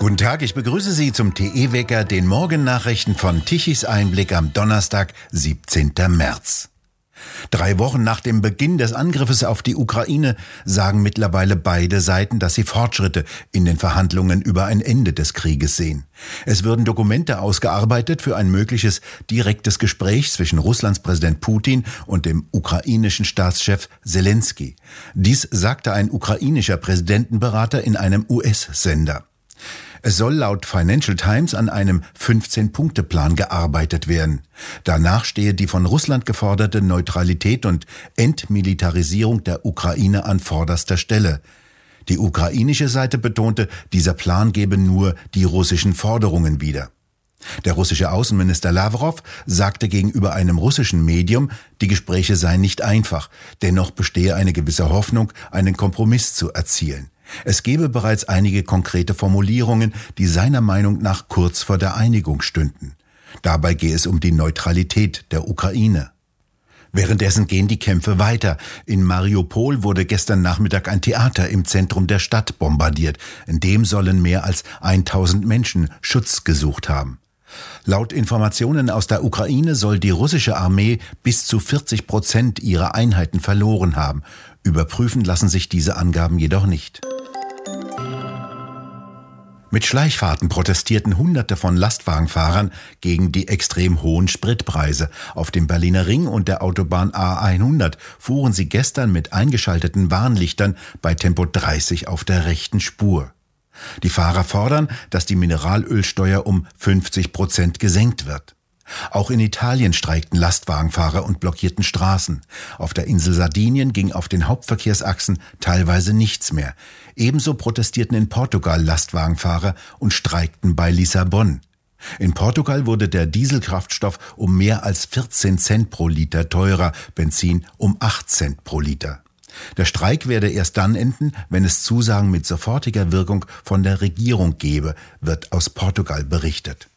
Guten Tag, ich begrüße Sie zum TE-Wecker, den Morgennachrichten von Tichys Einblick am Donnerstag, 17. März. Drei Wochen nach dem Beginn des Angriffes auf die Ukraine sagen mittlerweile beide Seiten, dass sie Fortschritte in den Verhandlungen über ein Ende des Krieges sehen. Es würden Dokumente ausgearbeitet für ein mögliches direktes Gespräch zwischen Russlands Präsident Putin und dem ukrainischen Staatschef Zelensky. Dies sagte ein ukrainischer Präsidentenberater in einem US-Sender. Es soll laut Financial Times an einem 15-Punkte-Plan gearbeitet werden. Danach stehe die von Russland geforderte Neutralität und Entmilitarisierung der Ukraine an vorderster Stelle. Die ukrainische Seite betonte, dieser Plan gebe nur die russischen Forderungen wieder. Der russische Außenminister Lavrov sagte gegenüber einem russischen Medium, die Gespräche seien nicht einfach, dennoch bestehe eine gewisse Hoffnung, einen Kompromiss zu erzielen. Es gebe bereits einige konkrete Formulierungen, die seiner Meinung nach kurz vor der Einigung stünden. Dabei gehe es um die Neutralität der Ukraine. Währenddessen gehen die Kämpfe weiter. In Mariupol wurde gestern Nachmittag ein Theater im Zentrum der Stadt bombardiert. In dem sollen mehr als 1000 Menschen Schutz gesucht haben. Laut Informationen aus der Ukraine soll die russische Armee bis zu 40 Prozent ihrer Einheiten verloren haben. Überprüfen lassen sich diese Angaben jedoch nicht. Mit Schleichfahrten protestierten Hunderte von Lastwagenfahrern gegen die extrem hohen Spritpreise. Auf dem Berliner Ring und der Autobahn A100 fuhren sie gestern mit eingeschalteten Warnlichtern bei Tempo 30 auf der rechten Spur. Die Fahrer fordern, dass die Mineralölsteuer um 50 Prozent gesenkt wird. Auch in Italien streikten Lastwagenfahrer und blockierten Straßen. Auf der Insel Sardinien ging auf den Hauptverkehrsachsen teilweise nichts mehr. Ebenso protestierten in Portugal Lastwagenfahrer und streikten bei Lissabon. In Portugal wurde der Dieselkraftstoff um mehr als 14 Cent pro Liter teurer, Benzin um 8 Cent pro Liter. Der Streik werde erst dann enden, wenn es Zusagen mit sofortiger Wirkung von der Regierung gebe, wird aus Portugal berichtet.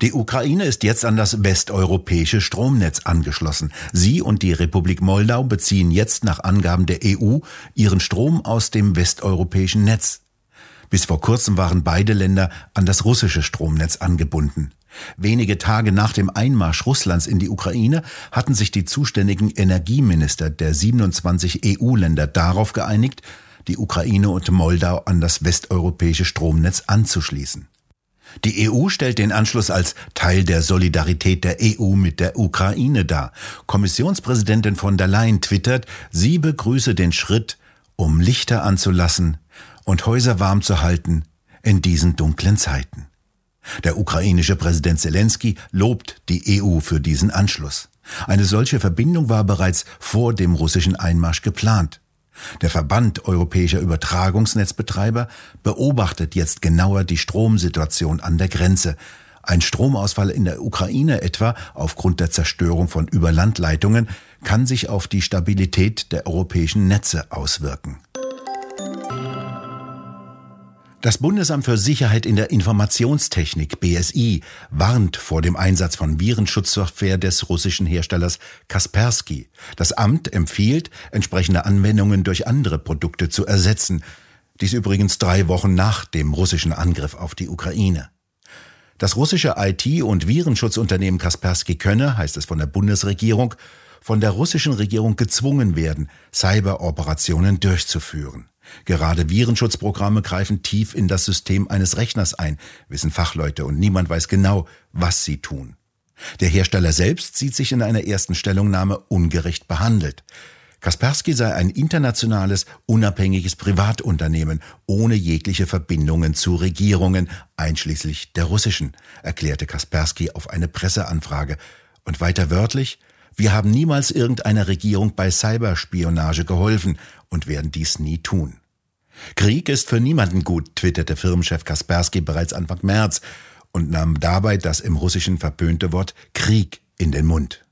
Die Ukraine ist jetzt an das westeuropäische Stromnetz angeschlossen. Sie und die Republik Moldau beziehen jetzt nach Angaben der EU ihren Strom aus dem westeuropäischen Netz. Bis vor kurzem waren beide Länder an das russische Stromnetz angebunden. Wenige Tage nach dem Einmarsch Russlands in die Ukraine hatten sich die zuständigen Energieminister der 27 EU-Länder darauf geeinigt, die Ukraine und Moldau an das westeuropäische Stromnetz anzuschließen. Die EU stellt den Anschluss als Teil der Solidarität der EU mit der Ukraine dar. Kommissionspräsidentin von der Leyen twittert, sie begrüße den Schritt, um Lichter anzulassen und Häuser warm zu halten in diesen dunklen Zeiten. Der ukrainische Präsident Zelensky lobt die EU für diesen Anschluss. Eine solche Verbindung war bereits vor dem russischen Einmarsch geplant. Der Verband europäischer Übertragungsnetzbetreiber beobachtet jetzt genauer die Stromsituation an der Grenze. Ein Stromausfall in der Ukraine etwa aufgrund der Zerstörung von Überlandleitungen kann sich auf die Stabilität der europäischen Netze auswirken. Das Bundesamt für Sicherheit in der Informationstechnik BSI warnt vor dem Einsatz von Virenschutzsoftware des russischen Herstellers Kaspersky. Das Amt empfiehlt, entsprechende Anwendungen durch andere Produkte zu ersetzen. Dies übrigens drei Wochen nach dem russischen Angriff auf die Ukraine. Das russische IT- und Virenschutzunternehmen Kaspersky könne, heißt es von der Bundesregierung, von der russischen Regierung gezwungen werden, Cyberoperationen durchzuführen. Gerade Virenschutzprogramme greifen tief in das System eines Rechners ein, wissen Fachleute, und niemand weiß genau, was sie tun. Der Hersteller selbst sieht sich in einer ersten Stellungnahme ungerecht behandelt. Kaspersky sei ein internationales, unabhängiges Privatunternehmen ohne jegliche Verbindungen zu Regierungen, einschließlich der russischen, erklärte Kaspersky auf eine Presseanfrage. Und weiter wörtlich, wir haben niemals irgendeiner Regierung bei Cyberspionage geholfen und werden dies nie tun. Krieg ist für niemanden gut, twitterte Firmenchef Kaspersky bereits Anfang März und nahm dabei das im Russischen verpönte Wort Krieg in den Mund.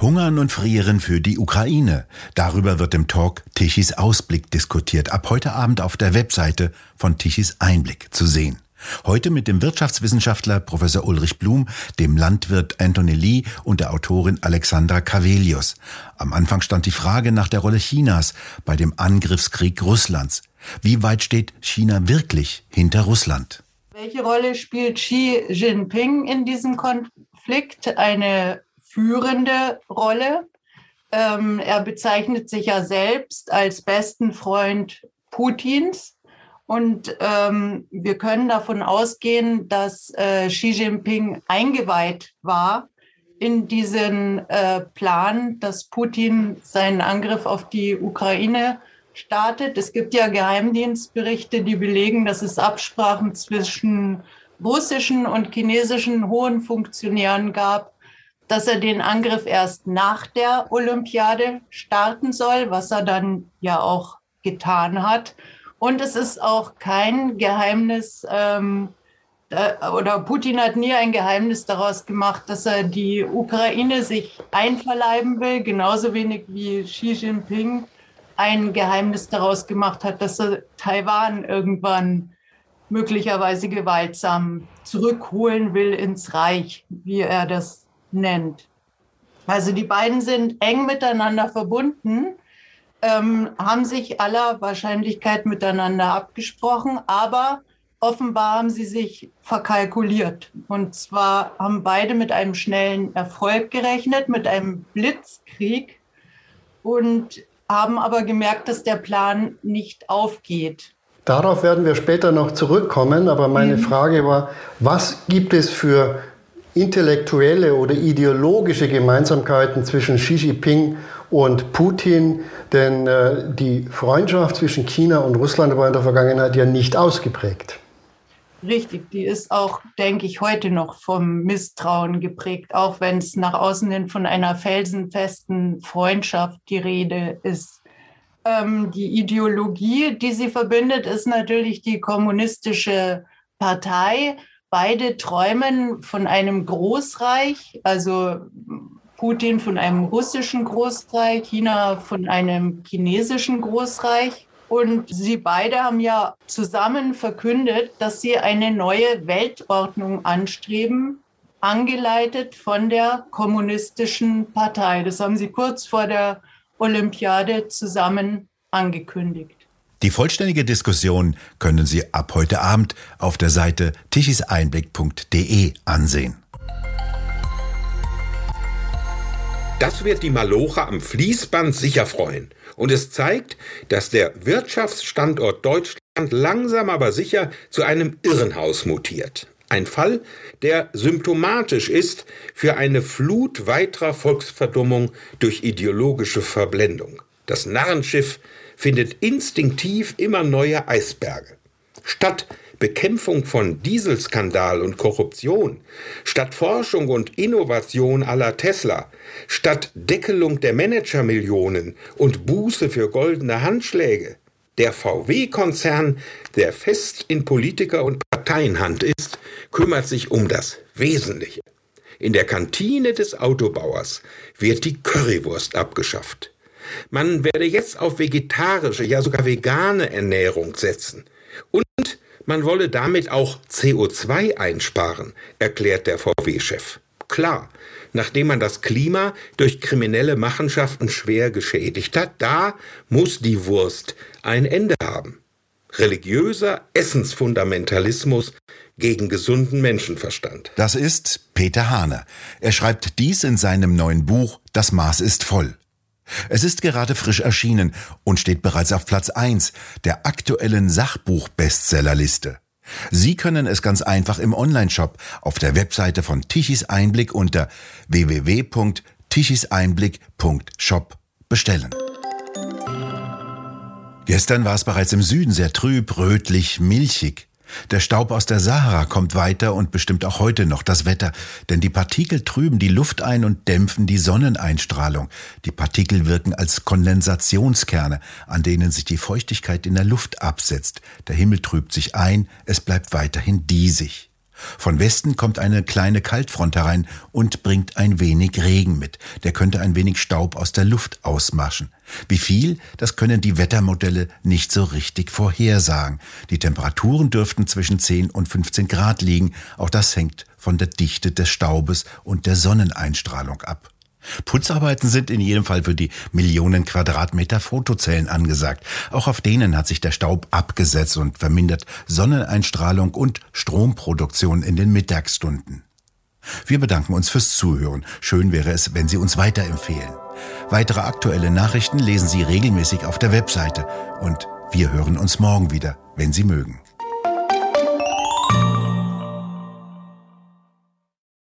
Hungern und Frieren für die Ukraine. Darüber wird im Talk Tichys Ausblick diskutiert, ab heute Abend auf der Webseite von Tichys Einblick zu sehen. Heute mit dem Wirtschaftswissenschaftler Professor Ulrich Blum, dem Landwirt Anthony Lee und der Autorin Alexandra Cavelius. Am Anfang stand die Frage nach der Rolle Chinas bei dem Angriffskrieg Russlands. Wie weit steht China wirklich hinter Russland? Welche Rolle spielt Xi Jinping in diesem Konflikt? Eine führende Rolle. Ähm, er bezeichnet sich ja selbst als besten Freund Putins. Und ähm, wir können davon ausgehen, dass äh, Xi Jinping eingeweiht war in diesen äh, Plan, dass Putin seinen Angriff auf die Ukraine startet. Es gibt ja Geheimdienstberichte, die belegen, dass es Absprachen zwischen russischen und chinesischen hohen Funktionären gab, dass er den Angriff erst nach der Olympiade starten soll, was er dann ja auch getan hat. Und es ist auch kein Geheimnis, ähm, äh, oder Putin hat nie ein Geheimnis daraus gemacht, dass er die Ukraine sich einverleiben will, genauso wenig wie Xi Jinping ein Geheimnis daraus gemacht hat, dass er Taiwan irgendwann möglicherweise gewaltsam zurückholen will ins Reich, wie er das nennt. Also die beiden sind eng miteinander verbunden ähm, haben sich aller Wahrscheinlichkeit miteinander abgesprochen, aber offenbar haben sie sich verkalkuliert. Und zwar haben beide mit einem schnellen Erfolg gerechnet, mit einem Blitzkrieg und haben aber gemerkt, dass der Plan nicht aufgeht. Darauf werden wir später noch zurückkommen, aber meine mhm. Frage war, was gibt es für intellektuelle oder ideologische Gemeinsamkeiten zwischen Xi Jinping und Putin, denn äh, die Freundschaft zwischen China und Russland war in der Vergangenheit ja nicht ausgeprägt. Richtig, die ist auch, denke ich, heute noch vom Misstrauen geprägt, auch wenn es nach außen hin von einer felsenfesten Freundschaft die Rede ist. Ähm, die Ideologie, die sie verbindet, ist natürlich die kommunistische Partei. Beide träumen von einem Großreich, also Putin von einem russischen Großreich, China von einem chinesischen Großreich. Und sie beide haben ja zusammen verkündet, dass sie eine neue Weltordnung anstreben, angeleitet von der kommunistischen Partei. Das haben sie kurz vor der Olympiade zusammen angekündigt. Die vollständige Diskussion können Sie ab heute Abend auf der Seite tichiseinblick.de ansehen. Das wird die Malocher am Fließband sicher freuen. Und es zeigt, dass der Wirtschaftsstandort Deutschland langsam aber sicher zu einem Irrenhaus mutiert. Ein Fall, der symptomatisch ist für eine Flut weiterer Volksverdummung durch ideologische Verblendung. Das Narrenschiff findet instinktiv immer neue Eisberge. Statt Bekämpfung von Dieselskandal und Korruption, statt Forschung und Innovation aller Tesla, statt Deckelung der Managermillionen und Buße für goldene Handschläge. Der VW-Konzern, der fest in Politiker- und Parteienhand ist, kümmert sich um das Wesentliche. In der Kantine des Autobauers wird die Currywurst abgeschafft. Man werde jetzt auf vegetarische, ja sogar vegane Ernährung setzen. Und man wolle damit auch CO2 einsparen, erklärt der VW-Chef. Klar, nachdem man das Klima durch kriminelle Machenschaften schwer geschädigt hat, da muss die Wurst ein Ende haben. Religiöser Essensfundamentalismus gegen gesunden Menschenverstand. Das ist Peter Hahner. Er schreibt dies in seinem neuen Buch Das Maß ist voll. Es ist gerade frisch erschienen und steht bereits auf Platz 1 der aktuellen Sachbuch-Bestsellerliste. Sie können es ganz einfach im Onlineshop auf der Webseite von Tichys Einblick unter www.tichiseinblick.shop bestellen. Gestern war es bereits im Süden sehr trüb, rötlich, milchig. Der Staub aus der Sahara kommt weiter und bestimmt auch heute noch das Wetter, denn die Partikel trüben die Luft ein und dämpfen die Sonneneinstrahlung. Die Partikel wirken als Kondensationskerne, an denen sich die Feuchtigkeit in der Luft absetzt. Der Himmel trübt sich ein, es bleibt weiterhin diesig. Von Westen kommt eine kleine Kaltfront herein und bringt ein wenig Regen mit. Der könnte ein wenig Staub aus der Luft ausmaschen. Wie viel, das können die Wettermodelle nicht so richtig vorhersagen. Die Temperaturen dürften zwischen 10 und 15 Grad liegen. Auch das hängt von der Dichte des Staubes und der Sonneneinstrahlung ab. Putzarbeiten sind in jedem Fall für die Millionen Quadratmeter Fotozellen angesagt. Auch auf denen hat sich der Staub abgesetzt und vermindert Sonneneinstrahlung und Stromproduktion in den Mittagsstunden. Wir bedanken uns fürs Zuhören. Schön wäre es, wenn Sie uns weiterempfehlen. Weitere aktuelle Nachrichten lesen Sie regelmäßig auf der Webseite und wir hören uns morgen wieder, wenn Sie mögen.